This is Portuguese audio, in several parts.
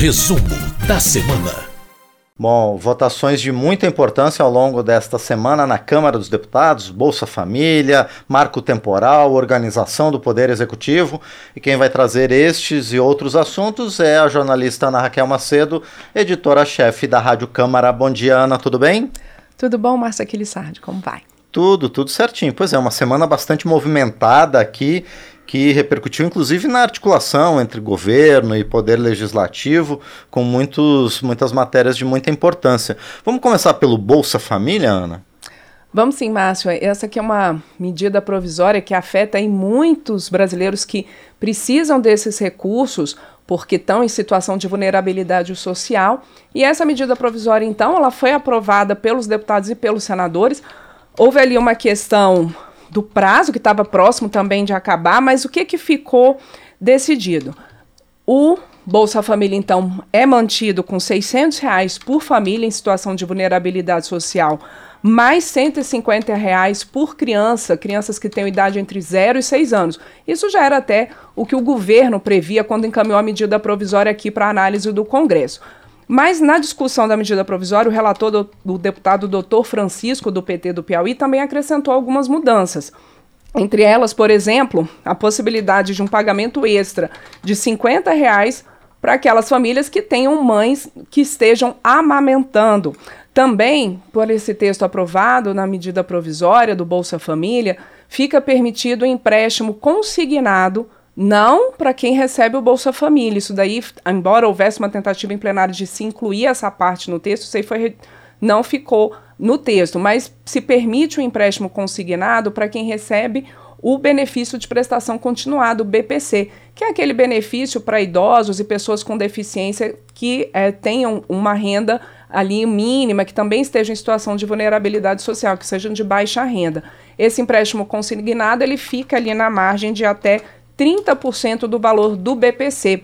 Resumo da semana. Bom, votações de muita importância ao longo desta semana na Câmara dos Deputados, Bolsa Família, marco temporal, organização do Poder Executivo. E quem vai trazer estes e outros assuntos é a jornalista Ana Raquel Macedo, editora-chefe da Rádio Câmara. Bom dia, Ana, tudo bem? Tudo bom, Márcia Aquilissardi, como vai? Tudo, tudo certinho. Pois é, uma semana bastante movimentada aqui que repercutiu inclusive na articulação entre governo e poder legislativo, com muitos, muitas matérias de muita importância. Vamos começar pelo Bolsa Família, Ana? Vamos sim, Márcio. Essa aqui é uma medida provisória que afeta em muitos brasileiros que precisam desses recursos porque estão em situação de vulnerabilidade social. E essa medida provisória, então, ela foi aprovada pelos deputados e pelos senadores. Houve ali uma questão do prazo, que estava próximo também de acabar, mas o que, que ficou decidido? O Bolsa Família, então, é mantido com 600 reais por família em situação de vulnerabilidade social, mais 150 reais por criança, crianças que têm idade entre 0 e 6 anos. Isso já era até o que o governo previa quando encaminhou a medida provisória aqui para análise do Congresso. Mas na discussão da medida provisória, o relator do, do deputado doutor Francisco, do PT do Piauí, também acrescentou algumas mudanças. Entre elas, por exemplo, a possibilidade de um pagamento extra de 50 reais para aquelas famílias que tenham mães que estejam amamentando. Também, por esse texto aprovado na medida provisória do Bolsa Família, fica permitido o empréstimo consignado não para quem recebe o Bolsa Família. Isso daí, embora houvesse uma tentativa em plenário de se incluir essa parte no texto, isso aí foi, não ficou no texto, mas se permite o empréstimo consignado para quem recebe o benefício de prestação continuada, o BPC, que é aquele benefício para idosos e pessoas com deficiência que é, tenham uma renda ali mínima, que também estejam em situação de vulnerabilidade social, que sejam de baixa renda. Esse empréstimo consignado ele fica ali na margem de até 30% do valor do BPC.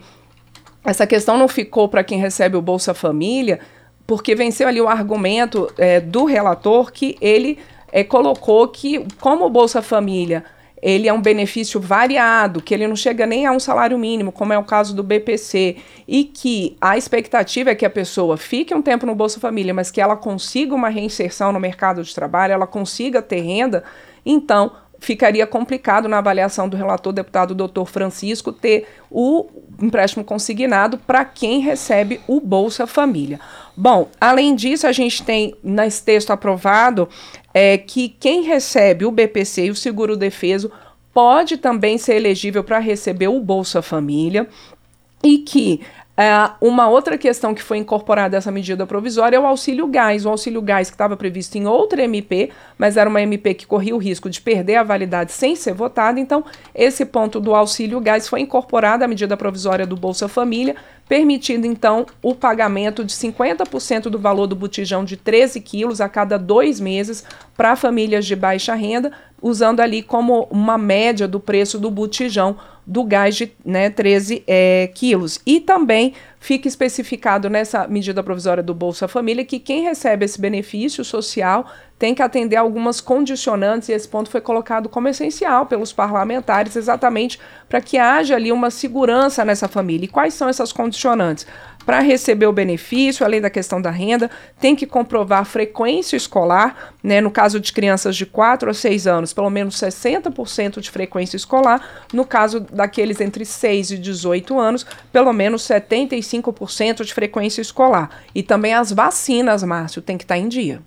Essa questão não ficou para quem recebe o Bolsa Família, porque venceu ali o argumento é, do relator que ele é, colocou que, como o Bolsa Família ele é um benefício variado, que ele não chega nem a um salário mínimo, como é o caso do BPC, e que a expectativa é que a pessoa fique um tempo no Bolsa Família, mas que ela consiga uma reinserção no mercado de trabalho, ela consiga ter renda, então ficaria complicado na avaliação do relator deputado Dr. Francisco ter o empréstimo consignado para quem recebe o Bolsa Família. Bom, além disso, a gente tem nesse texto aprovado é, que quem recebe o BPC e o seguro defeso pode também ser elegível para receber o Bolsa Família e que é, uma outra questão que foi incorporada a essa medida provisória é o auxílio gás. O auxílio gás que estava previsto em outra MP, mas era uma MP que corria o risco de perder a validade sem ser votada. Então, esse ponto do auxílio gás foi incorporado à medida provisória do Bolsa Família, permitindo então o pagamento de 50% do valor do botijão de 13 quilos a cada dois meses para famílias de baixa renda, usando ali como uma média do preço do botijão do gás de né, 13 é, quilos. E também fica especificado nessa medida provisória do Bolsa Família que quem recebe esse benefício social tem que atender algumas condicionantes, e esse ponto foi colocado como essencial pelos parlamentares, exatamente para que haja ali uma segurança nessa família. E quais são essas condicionantes? Para receber o benefício, além da questão da renda, tem que comprovar frequência escolar, né, no caso de crianças de 4 a 6 anos, pelo menos 60% de frequência escolar, no caso daqueles entre 6 e 18 anos, pelo menos 75% de frequência escolar. E também as vacinas, Márcio, tem que estar tá em dia.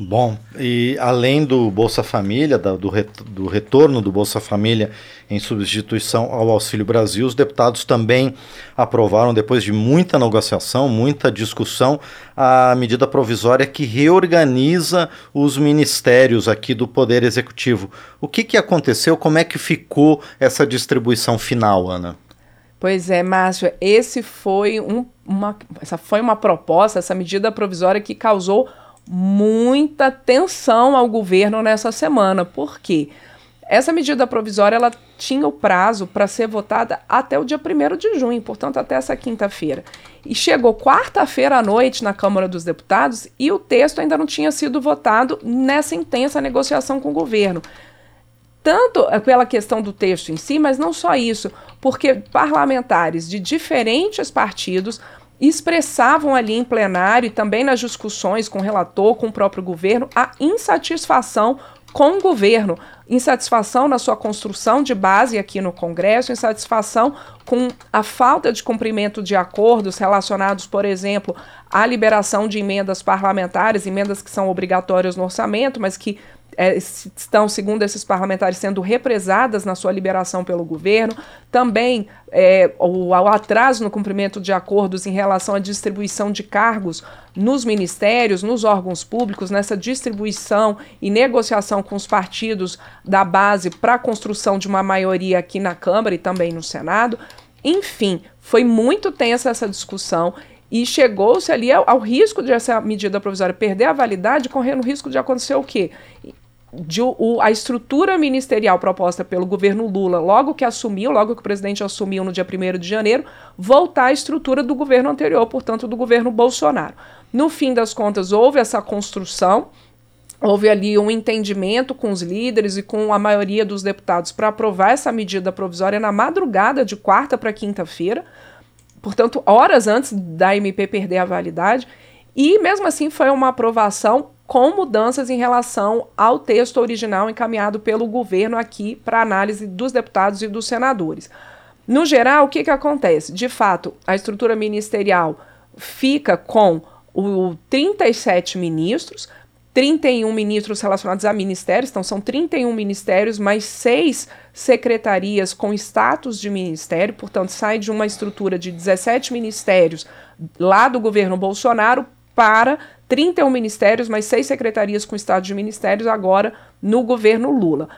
Bom, e além do Bolsa Família, do, do retorno do Bolsa Família em substituição ao Auxílio Brasil, os deputados também aprovaram, depois de muita negociação, muita discussão, a medida provisória que reorganiza os ministérios aqui do Poder Executivo. O que, que aconteceu? Como é que ficou essa distribuição final, Ana? Pois é, Márcio, esse foi um, uma, essa foi uma proposta, essa medida provisória que causou muita tensão ao governo nessa semana. Por quê? Essa medida provisória ela tinha o prazo para ser votada até o dia 1 de junho, portanto, até essa quinta-feira. E chegou quarta-feira à noite na Câmara dos Deputados e o texto ainda não tinha sido votado nessa intensa negociação com o governo. tanto pela questão do texto em si, mas não só isso, porque parlamentares de diferentes partidos expressavam ali em plenário e também nas discussões com o relator, com o próprio governo, a insatisfação com o governo, insatisfação na sua construção de base aqui no Congresso, insatisfação com a falta de cumprimento de acordos relacionados, por exemplo, à liberação de emendas parlamentares, emendas que são obrigatórias no orçamento, mas que é, estão, segundo esses parlamentares, sendo represadas na sua liberação pelo governo. Também é, o, o, atraso no cumprimento de acordos em relação à distribuição de cargos nos ministérios, nos órgãos públicos, nessa distribuição e negociação com os partidos da base para a construção de uma maioria aqui na Câmara e também no Senado. Enfim, foi muito tensa essa discussão e chegou-se ali ao, ao, risco de essa medida provisória perder a validade, correndo o risco de acontecer o quê? De, o, a estrutura ministerial proposta pelo governo Lula, logo que assumiu, logo que o presidente assumiu no dia 1 de janeiro, voltar à estrutura do governo anterior, portanto, do governo Bolsonaro. No fim das contas, houve essa construção, houve ali um entendimento com os líderes e com a maioria dos deputados para aprovar essa medida provisória na madrugada de quarta para quinta-feira, portanto, horas antes da MP perder a validade. E mesmo assim foi uma aprovação com mudanças em relação ao texto original encaminhado pelo governo aqui para análise dos deputados e dos senadores. No geral, o que, que acontece? De fato, a estrutura ministerial fica com o 37 ministros, 31 ministros relacionados a ministérios, então são 31 ministérios, mais seis secretarias com status de ministério, portanto, sai de uma estrutura de 17 ministérios lá do governo Bolsonaro para 31 ministérios, mais seis secretarias com estado de ministérios agora no governo Lula.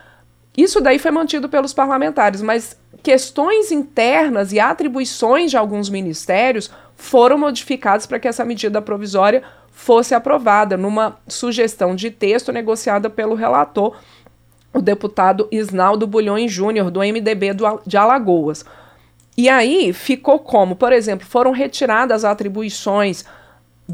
Isso daí foi mantido pelos parlamentares, mas questões internas e atribuições de alguns ministérios foram modificadas para que essa medida provisória fosse aprovada numa sugestão de texto negociada pelo relator, o deputado Isnaldo Bulhões Júnior, do MDB do, de Alagoas. E aí ficou como, por exemplo, foram retiradas atribuições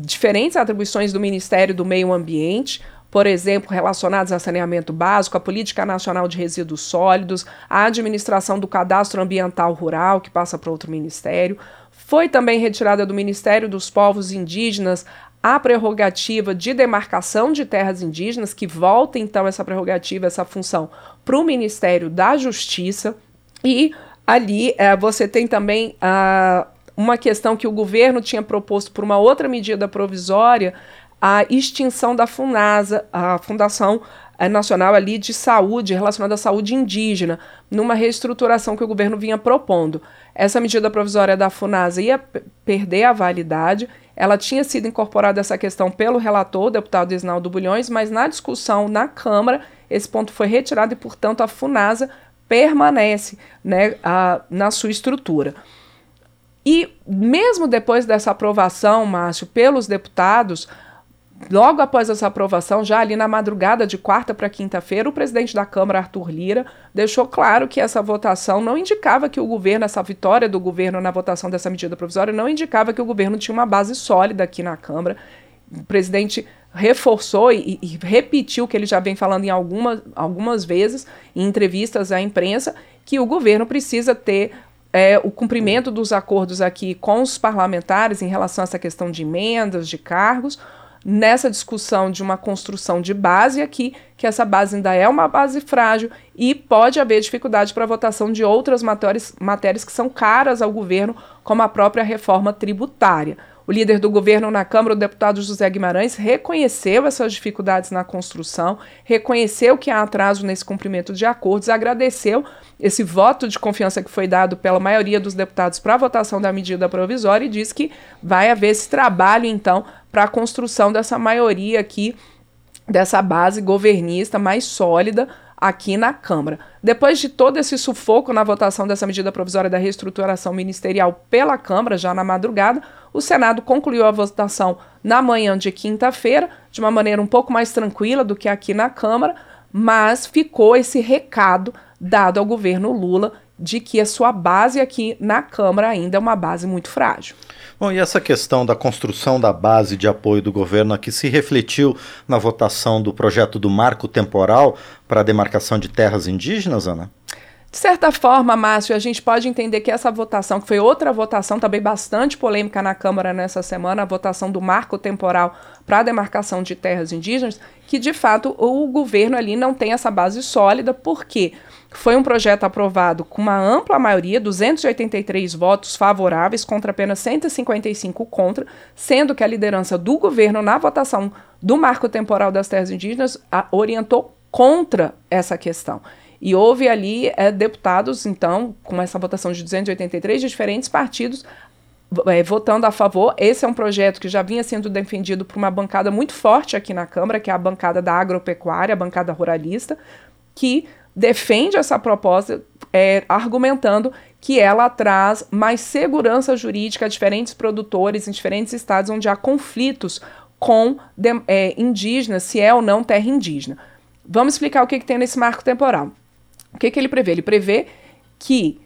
diferentes atribuições do Ministério do Meio Ambiente, por exemplo, relacionadas a saneamento básico, a Política Nacional de Resíduos Sólidos, a administração do Cadastro Ambiental Rural, que passa para outro ministério. Foi também retirada do Ministério dos Povos Indígenas a prerrogativa de demarcação de terras indígenas, que volta então essa prerrogativa, essa função, para o Ministério da Justiça. E ali é, você tem também a uma questão que o governo tinha proposto por uma outra medida provisória, a extinção da FUNASA, a Fundação eh, Nacional ali de Saúde, relacionada à saúde indígena, numa reestruturação que o governo vinha propondo. Essa medida provisória da FUNASA ia perder a validade, ela tinha sido incorporada essa questão pelo relator, o deputado Isnaldo Bulhões, mas na discussão na Câmara, esse ponto foi retirado e, portanto, a FUNASA permanece né, a, na sua estrutura. E mesmo depois dessa aprovação, Márcio, pelos deputados, logo após essa aprovação, já ali na madrugada de quarta para quinta-feira, o presidente da Câmara, Arthur Lira, deixou claro que essa votação não indicava que o governo, essa vitória do governo na votação dessa medida provisória, não indicava que o governo tinha uma base sólida aqui na Câmara. O presidente reforçou e, e repetiu que ele já vem falando em algumas, algumas vezes em entrevistas à imprensa que o governo precisa ter é, o cumprimento dos acordos aqui com os parlamentares em relação a essa questão de emendas, de cargos, nessa discussão de uma construção de base aqui, que essa base ainda é uma base frágil e pode haver dificuldade para a votação de outras matérias, matérias que são caras ao governo, como a própria reforma tributária. O líder do governo na Câmara, o deputado José Guimarães, reconheceu essas dificuldades na construção, reconheceu que há atraso nesse cumprimento de acordos, agradeceu esse voto de confiança que foi dado pela maioria dos deputados para a votação da medida provisória e diz que vai haver esse trabalho, então, para a construção dessa maioria aqui, dessa base governista mais sólida aqui na Câmara. Depois de todo esse sufoco na votação dessa medida provisória da reestruturação ministerial pela Câmara, já na madrugada, o Senado concluiu a votação na manhã de quinta-feira, de uma maneira um pouco mais tranquila do que aqui na Câmara, mas ficou esse recado dado ao governo Lula de que a sua base aqui na Câmara ainda é uma base muito frágil. Bom, e essa questão da construção da base de apoio do governo aqui se refletiu na votação do projeto do marco temporal para a demarcação de terras indígenas, Ana? De certa forma, Márcio, a gente pode entender que essa votação, que foi outra votação também bastante polêmica na Câmara nessa semana, a votação do marco temporal para a demarcação de terras indígenas, que de fato o governo ali não tem essa base sólida, porque foi um projeto aprovado com uma ampla maioria, 283 votos favoráveis contra apenas 155 contra, sendo que a liderança do governo na votação do marco temporal das terras indígenas orientou contra essa questão. E houve ali é, deputados, então, com essa votação de 283 de diferentes partidos, é, votando a favor. Esse é um projeto que já vinha sendo defendido por uma bancada muito forte aqui na Câmara, que é a bancada da agropecuária, a bancada ruralista, que defende essa proposta é, argumentando que ela traz mais segurança jurídica a diferentes produtores em diferentes estados onde há conflitos com é, indígenas, se é ou não terra indígena. Vamos explicar o que, que tem nesse marco temporal. O que, que ele prevê? Ele prevê que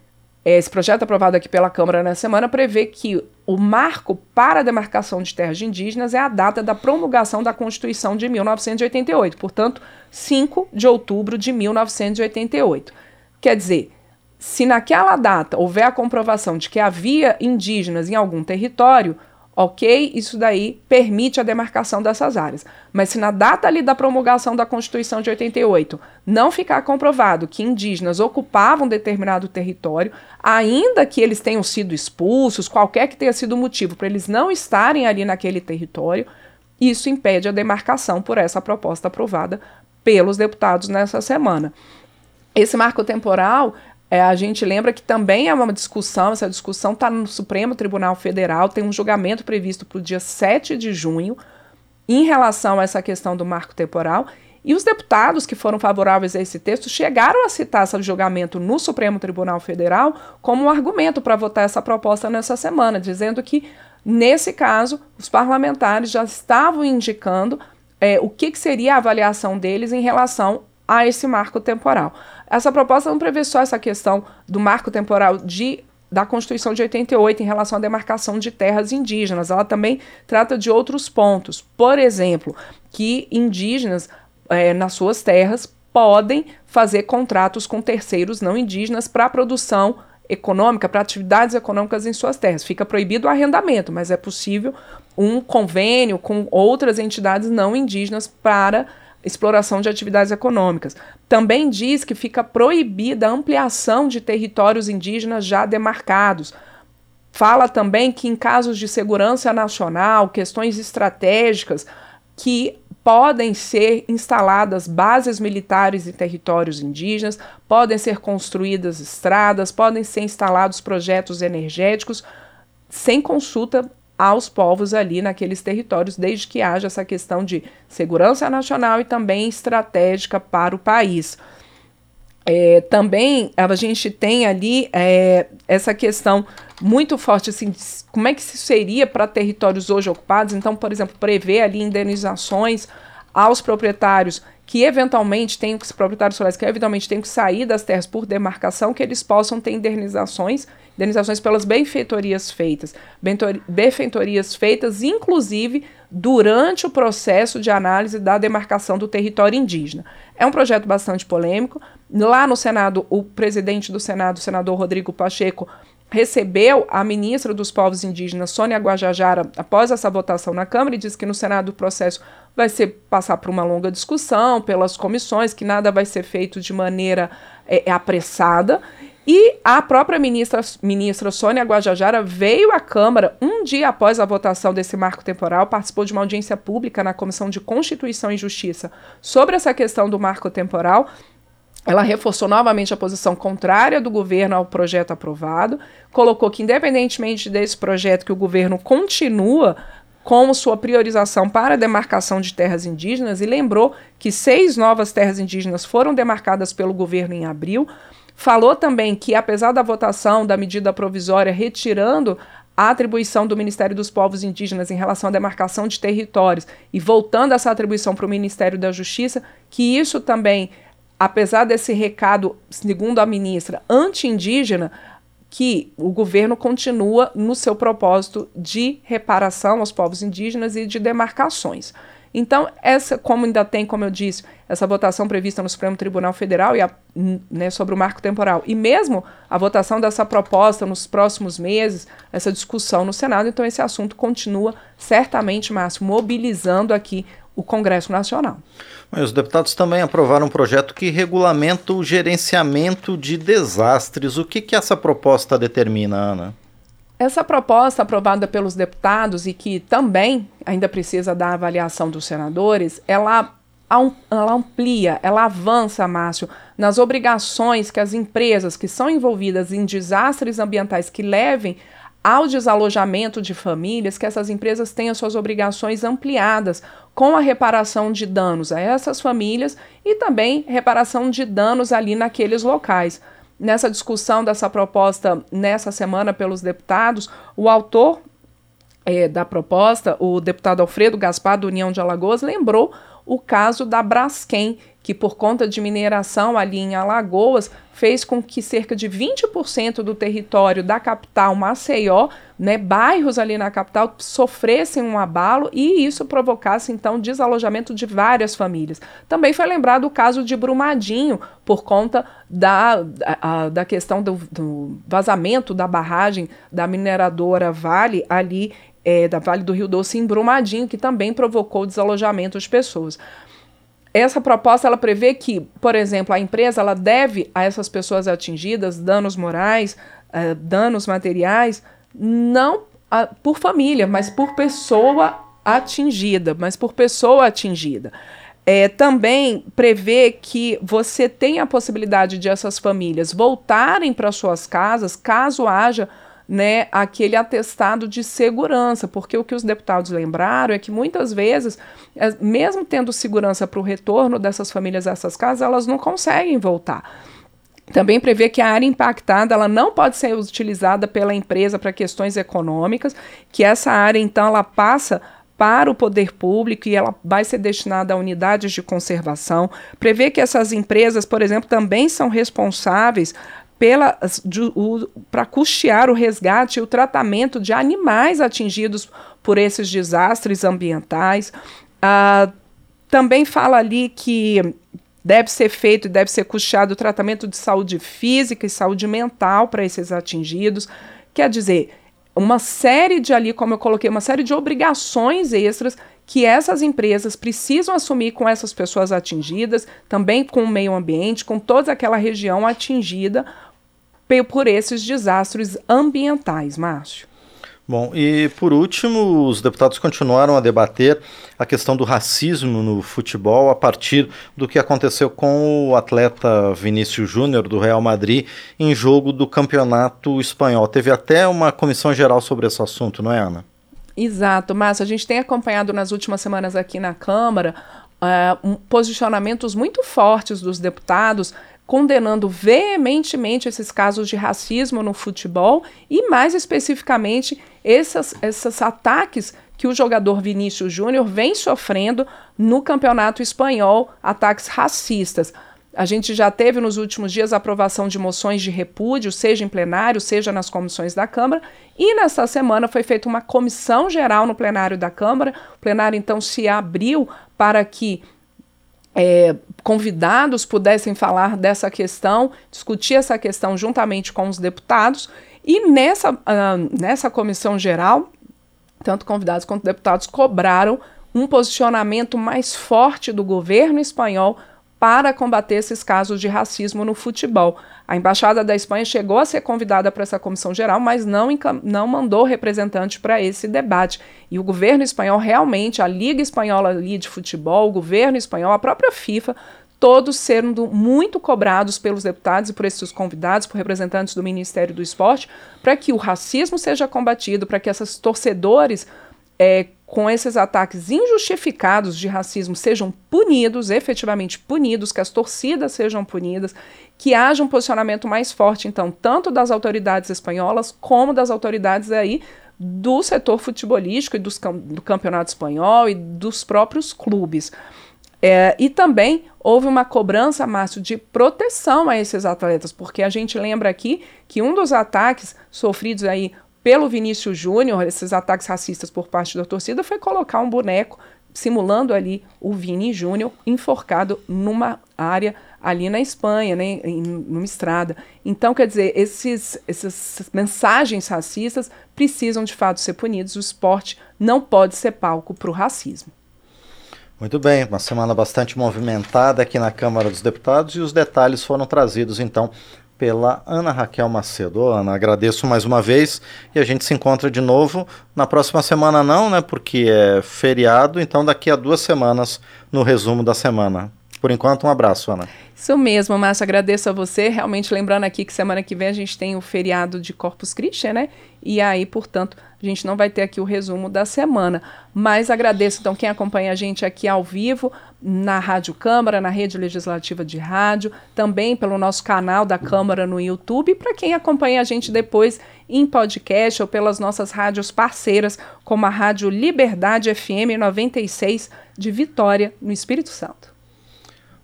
esse projeto aprovado aqui pela Câmara na semana prevê que o marco para a demarcação de terras indígenas é a data da promulgação da Constituição de 1988, portanto, 5 de outubro de 1988. Quer dizer, se naquela data houver a comprovação de que havia indígenas em algum território, Ok, isso daí permite a demarcação dessas áreas. Mas se na data ali da promulgação da Constituição de 88 não ficar comprovado que indígenas ocupavam determinado território, ainda que eles tenham sido expulsos, qualquer que tenha sido o motivo para eles não estarem ali naquele território, isso impede a demarcação por essa proposta aprovada pelos deputados nessa semana. Esse marco temporal é, a gente lembra que também é uma discussão, essa discussão está no Supremo Tribunal Federal, tem um julgamento previsto para o dia 7 de junho em relação a essa questão do marco temporal. E os deputados que foram favoráveis a esse texto chegaram a citar esse julgamento no Supremo Tribunal Federal como um argumento para votar essa proposta nessa semana, dizendo que, nesse caso, os parlamentares já estavam indicando é, o que, que seria a avaliação deles em relação a esse marco temporal. Essa proposta não prevê só essa questão do marco temporal de da Constituição de 88 em relação à demarcação de terras indígenas. Ela também trata de outros pontos. Por exemplo, que indígenas, é, nas suas terras, podem fazer contratos com terceiros não indígenas para produção econômica, para atividades econômicas em suas terras. Fica proibido o arrendamento, mas é possível um convênio com outras entidades não indígenas para exploração de atividades econômicas. Também diz que fica proibida a ampliação de territórios indígenas já demarcados. Fala também que, em casos de segurança nacional, questões estratégicas, que podem ser instaladas bases militares em territórios indígenas, podem ser construídas estradas, podem ser instalados projetos energéticos sem consulta aos povos ali naqueles territórios, desde que haja essa questão de segurança nacional e também estratégica para o país. É, também a gente tem ali é, essa questão muito forte, assim, como é que seria para territórios hoje ocupados? Então, por exemplo, prever ali indenizações aos proprietários que eventualmente têm, os proprietários rurais que eventualmente têm que sair das terras por demarcação, que eles possam ter indenizações indenizações pelas benfeitorias feitas, benfeitorias feitas inclusive durante o processo de análise da demarcação do território indígena. É um projeto bastante polêmico. Lá no Senado, o presidente do Senado, o senador Rodrigo Pacheco, recebeu a ministra dos Povos Indígenas, Sônia Guajajara, após essa votação na Câmara e disse que no Senado o processo vai ser passar por uma longa discussão pelas comissões, que nada vai ser feito de maneira é, apressada e a própria ministra, ministra Sônia Guajajara veio à Câmara um dia após a votação desse marco temporal, participou de uma audiência pública na Comissão de Constituição e Justiça sobre essa questão do marco temporal. Ela reforçou novamente a posição contrária do governo ao projeto aprovado, colocou que, independentemente desse projeto, que o governo continua como sua priorização para a demarcação de terras indígenas e lembrou que seis novas terras indígenas foram demarcadas pelo governo em abril. Falou também que, apesar da votação da medida provisória retirando a atribuição do Ministério dos Povos Indígenas em relação à demarcação de territórios e voltando essa atribuição para o Ministério da Justiça, que isso também apesar desse recado, segundo a ministra, anti-indígena, que o governo continua no seu propósito de reparação aos povos indígenas e de demarcações. Então, essa, como ainda tem, como eu disse, essa votação prevista no Supremo Tribunal Federal e a, né, sobre o marco temporal, e mesmo a votação dessa proposta nos próximos meses, essa discussão no Senado, então esse assunto continua certamente, Márcio, mobilizando aqui o Congresso Nacional. Os deputados também aprovaram um projeto que regulamenta o gerenciamento de desastres. O que, que essa proposta determina, Ana? Essa proposta aprovada pelos deputados e que também ainda precisa da avaliação dos senadores, ela, ela amplia, ela avança, Márcio, nas obrigações que as empresas que são envolvidas em desastres ambientais que levem ao desalojamento de famílias, que essas empresas tenham suas obrigações ampliadas com a reparação de danos a essas famílias e também reparação de danos ali naqueles locais. Nessa discussão dessa proposta nessa semana pelos deputados, o autor é, da proposta, o deputado Alfredo Gaspar, do União de Alagoas, lembrou o caso da Braskem, que por conta de mineração ali em Alagoas fez com que cerca de 20% do território da capital Maceió, né, bairros ali na capital sofressem um abalo e isso provocasse então desalojamento de várias famílias. Também foi lembrado o caso de Brumadinho por conta da, da questão do, do vazamento da barragem da mineradora Vale ali é, da Vale do Rio Doce em Brumadinho, que também provocou desalojamento de pessoas. Essa proposta ela prevê que, por exemplo, a empresa ela deve a essas pessoas atingidas danos morais, uh, danos materiais, não por família, mas por pessoa atingida, mas por pessoa atingida. É, também prevê que você tem a possibilidade de essas famílias voltarem para suas casas caso haja né, aquele atestado de segurança, porque o que os deputados lembraram é que muitas vezes, é, mesmo tendo segurança para o retorno dessas famílias a essas casas, elas não conseguem voltar. Também prevê que a área impactada ela não pode ser utilizada pela empresa para questões econômicas, que essa área então ela passa para o poder público e ela vai ser destinada a unidades de conservação. Prevê que essas empresas, por exemplo, também são responsáveis para custear o resgate e o tratamento de animais atingidos por esses desastres ambientais. Ah, também fala ali que deve ser feito e deve ser custeado o tratamento de saúde física e saúde mental para esses atingidos. Quer dizer, uma série de ali, como eu coloquei, uma série de obrigações extras que essas empresas precisam assumir com essas pessoas atingidas, também com o meio ambiente, com toda aquela região atingida por esses desastres ambientais, Márcio. Bom, e por último, os deputados continuaram a debater a questão do racismo no futebol a partir do que aconteceu com o atleta Vinícius Júnior do Real Madrid em jogo do Campeonato Espanhol. Teve até uma comissão geral sobre esse assunto, não é, Ana? Exato, Márcio. A gente tem acompanhado nas últimas semanas aqui na Câmara uh, um, posicionamentos muito fortes dos deputados condenando veementemente esses casos de racismo no futebol e, mais especificamente, esses, esses ataques que o jogador Vinícius Júnior vem sofrendo no campeonato espanhol, ataques racistas. A gente já teve nos últimos dias a aprovação de moções de repúdio, seja em plenário, seja nas comissões da Câmara, e nesta semana foi feita uma comissão geral no plenário da Câmara. O plenário então se abriu para que é, convidados pudessem falar dessa questão, discutir essa questão juntamente com os deputados, e nessa, uh, nessa comissão geral, tanto convidados quanto deputados cobraram um posicionamento mais forte do governo espanhol para combater esses casos de racismo no futebol. A Embaixada da Espanha chegou a ser convidada para essa comissão geral, mas não, não mandou representante para esse debate. E o governo espanhol realmente, a Liga Espanhola ali de Futebol, o governo espanhol, a própria FIFA, todos sendo muito cobrados pelos deputados e por esses convidados, por representantes do Ministério do Esporte, para que o racismo seja combatido, para que esses torcedores é, com esses ataques injustificados de racismo sejam punidos, efetivamente punidos, que as torcidas sejam punidas, que haja um posicionamento mais forte, então, tanto das autoridades espanholas como das autoridades aí do setor futebolístico e dos, do campeonato espanhol e dos próprios clubes. É, e também houve uma cobrança, Márcio, de proteção a esses atletas, porque a gente lembra aqui que um dos ataques sofridos aí pelo Vinícius Júnior, esses ataques racistas por parte da torcida, foi colocar um boneco simulando ali o Vini Júnior enforcado numa área ali na Espanha, né, em, numa estrada. Então, quer dizer, esses, essas mensagens racistas precisam de fato ser punidos. O esporte não pode ser palco para o racismo. Muito bem, uma semana bastante movimentada aqui na Câmara dos Deputados e os detalhes foram trazidos então pela Ana Raquel Macedo. Ana, agradeço mais uma vez e a gente se encontra de novo na próxima semana não, né? Porque é feriado, então daqui a duas semanas no resumo da semana. Por enquanto, um abraço, Ana. Isso mesmo, Márcio. Agradeço a você. Realmente, lembrando aqui que semana que vem a gente tem o feriado de Corpus Christi, né? E aí, portanto, a gente não vai ter aqui o resumo da semana. Mas agradeço, então, quem acompanha a gente aqui ao vivo, na Rádio Câmara, na Rede Legislativa de Rádio, também pelo nosso canal da Câmara no YouTube, para quem acompanha a gente depois em podcast ou pelas nossas rádios parceiras, como a Rádio Liberdade FM 96 de Vitória, no Espírito Santo.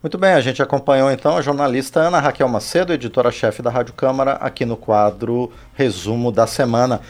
Muito bem, a gente acompanhou então a jornalista Ana Raquel Macedo, editora-chefe da Rádio Câmara, aqui no quadro Resumo da Semana.